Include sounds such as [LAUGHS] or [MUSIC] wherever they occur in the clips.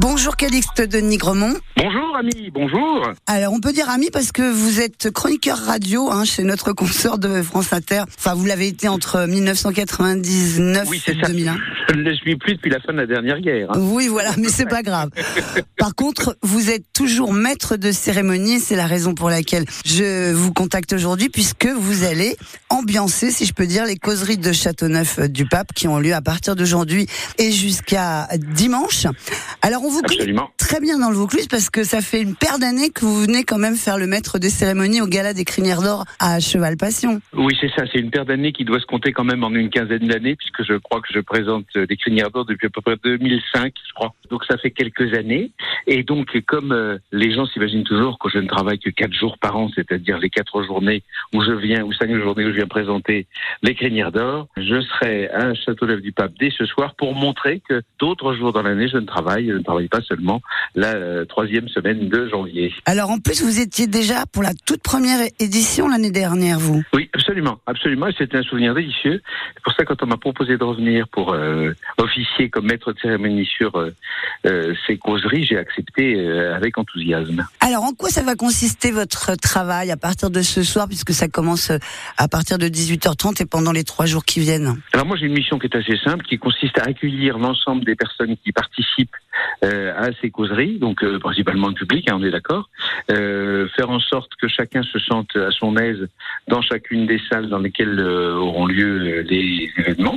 Bonjour Calixte de Nigremont. Bonjour ami, bonjour. Alors on peut dire ami parce que vous êtes chroniqueur radio hein, chez notre consoeur de France Inter. Enfin vous l'avez été entre 1999 Oui, et ça. 2001. Je ne le suis plus depuis la fin de la dernière guerre. hein. Oui voilà, mais c'est pas grave. [LAUGHS] Par contre, vous êtes toujours maître de cérémonie, c'est la raison pour laquelle je vous contacte aujourd'hui puisque vous allez ambiancer, si je peux dire, les causeries de Châteauneuf euh, du Pape qui ont lieu à partir d'aujourd'hui et jusqu'à dimanche. Alors on vous connaît Absolument. Très bien dans le Vaucluse parce que ça fait une paire d'années que vous venez quand même faire le maître des cérémonies au gala des crinières d'or à Cheval Passion. Oui, c'est ça. C'est une paire d'années qui doit se compter quand même en une quinzaine d'années, puisque je crois que je présente euh, des crinières d'or depuis à peu près 2005, je crois. Donc ça fait quelques années. Et donc, comme euh, les gens s'imaginent toujours que je ne travaille que quatre jours par an, c'est-à-dire les quatre journées où je viens, ou cinq journées où je viens présenter les crinières d'or, je serai à Châteauneuf du Pape dès ce soir pour montrer que d'autres jours dans l'année, je ne travaille, je ne travaille pas seulement la euh, troisième semaine de janvier. Alors en plus vous étiez déjà pour la toute première édition l'année dernière vous. Oui, absolument, absolument. C'était un souvenir délicieux. C'est pour ça, quand on m'a proposé de revenir pour euh, officier comme maître de cérémonie sur euh, euh, ces causeries, j'ai accepté avec enthousiasme. Alors en quoi ça va consister votre travail à partir de ce soir puisque ça commence à partir de 18h30 et pendant les trois jours qui viennent? Alors moi, j'ai une mission qui est assez simple, qui consiste à accueillir l'ensemble des personnes qui participent à ces causeries, donc euh, principalement le public, hein, on est d'accord, euh, faire en sorte que chacun se sente à son aise dans chacune des salles dans lesquelles euh, auront lieu euh, les événements,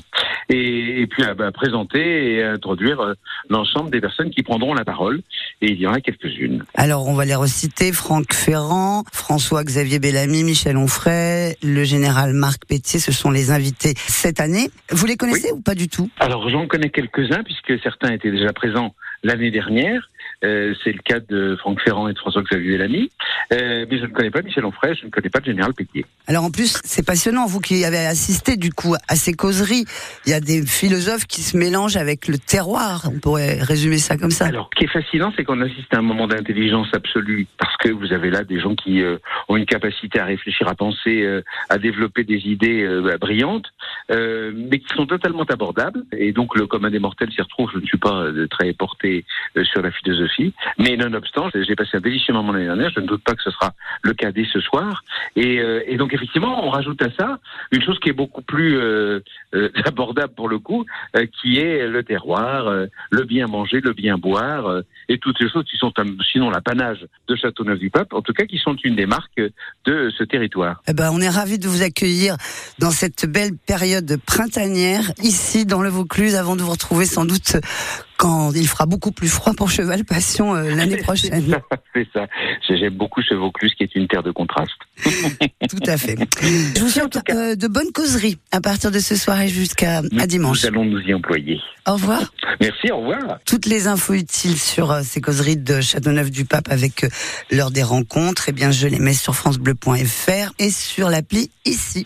et, et puis ah bah, présenter et introduire euh, l'ensemble des personnes qui prendront la parole, et il y en a quelques-unes. Alors on va les reciter. Franck Ferrand, François-Xavier Bellamy, Michel Onfray, le général Marc Pétier, ce sont les invités cette année. Vous les connaissez ou pas du tout? Alors j'en connais quelques-uns puisque certains étaient déjà présents l'année dernière. Euh, c'est le cas de Franck Ferrand et de François-Xavier Bellamy. Euh, mais je ne connais pas Michel Onfray, je ne connais pas le général Pétier. Alors en plus, c'est passionnant, vous qui avez assisté du coup à ces causeries, il y a des philosophes qui se mélangent avec le terroir, on pourrait résumer ça comme ça. Alors, ce qui est fascinant, c'est qu'on assiste à un moment d'intelligence absolue, parce que vous avez là des gens qui euh, ont une capacité à réfléchir, à penser, à développer des idées bah, brillantes, mais qui sont totalement abordables. Et donc, le commun des mortels s'y retrouve. Je ne suis pas très porté sur la philosophie, mais nonobstant, j'ai passé un délicieux moment l'année dernière. Je ne doute pas que ce sera le cas dès ce soir. Et, euh, donc, effectivement, on rajoute à ça une chose qui est beaucoup plus euh, euh, [LAUGHS] abordable pour le coup, qui est le terroir, le bien manger, le bien boire, et toutes ces choses qui sont, sinon, l'apanage de Châteauneuf-du-Pape, en tout cas, qui sont une des marques de ce territoire. Eh ben, on est ravis de vous accueillir dans cette belle période printanière, ici dans le Vaucluse, avant de vous retrouver sans doute quand il fera beaucoup plus froid pour Cheval Passion euh, l'année [LAUGHS] prochaine. C'est ça. J'aime beaucoup ce Vaucluse qui est une terre de contraste. [LAUGHS] Tout à fait. Je vous souhaite euh, de bonnes causeries à partir de ce soir et jusqu'à dimanche. Nous allons nous y employer. Au revoir. Merci, au revoir. Toutes les infos utiles sur euh, ces causeries de Châteauneuf-du-Pape avec l'heure des rencontres, eh bien, je les mets sur francebleu.fr et sur l'appli ici.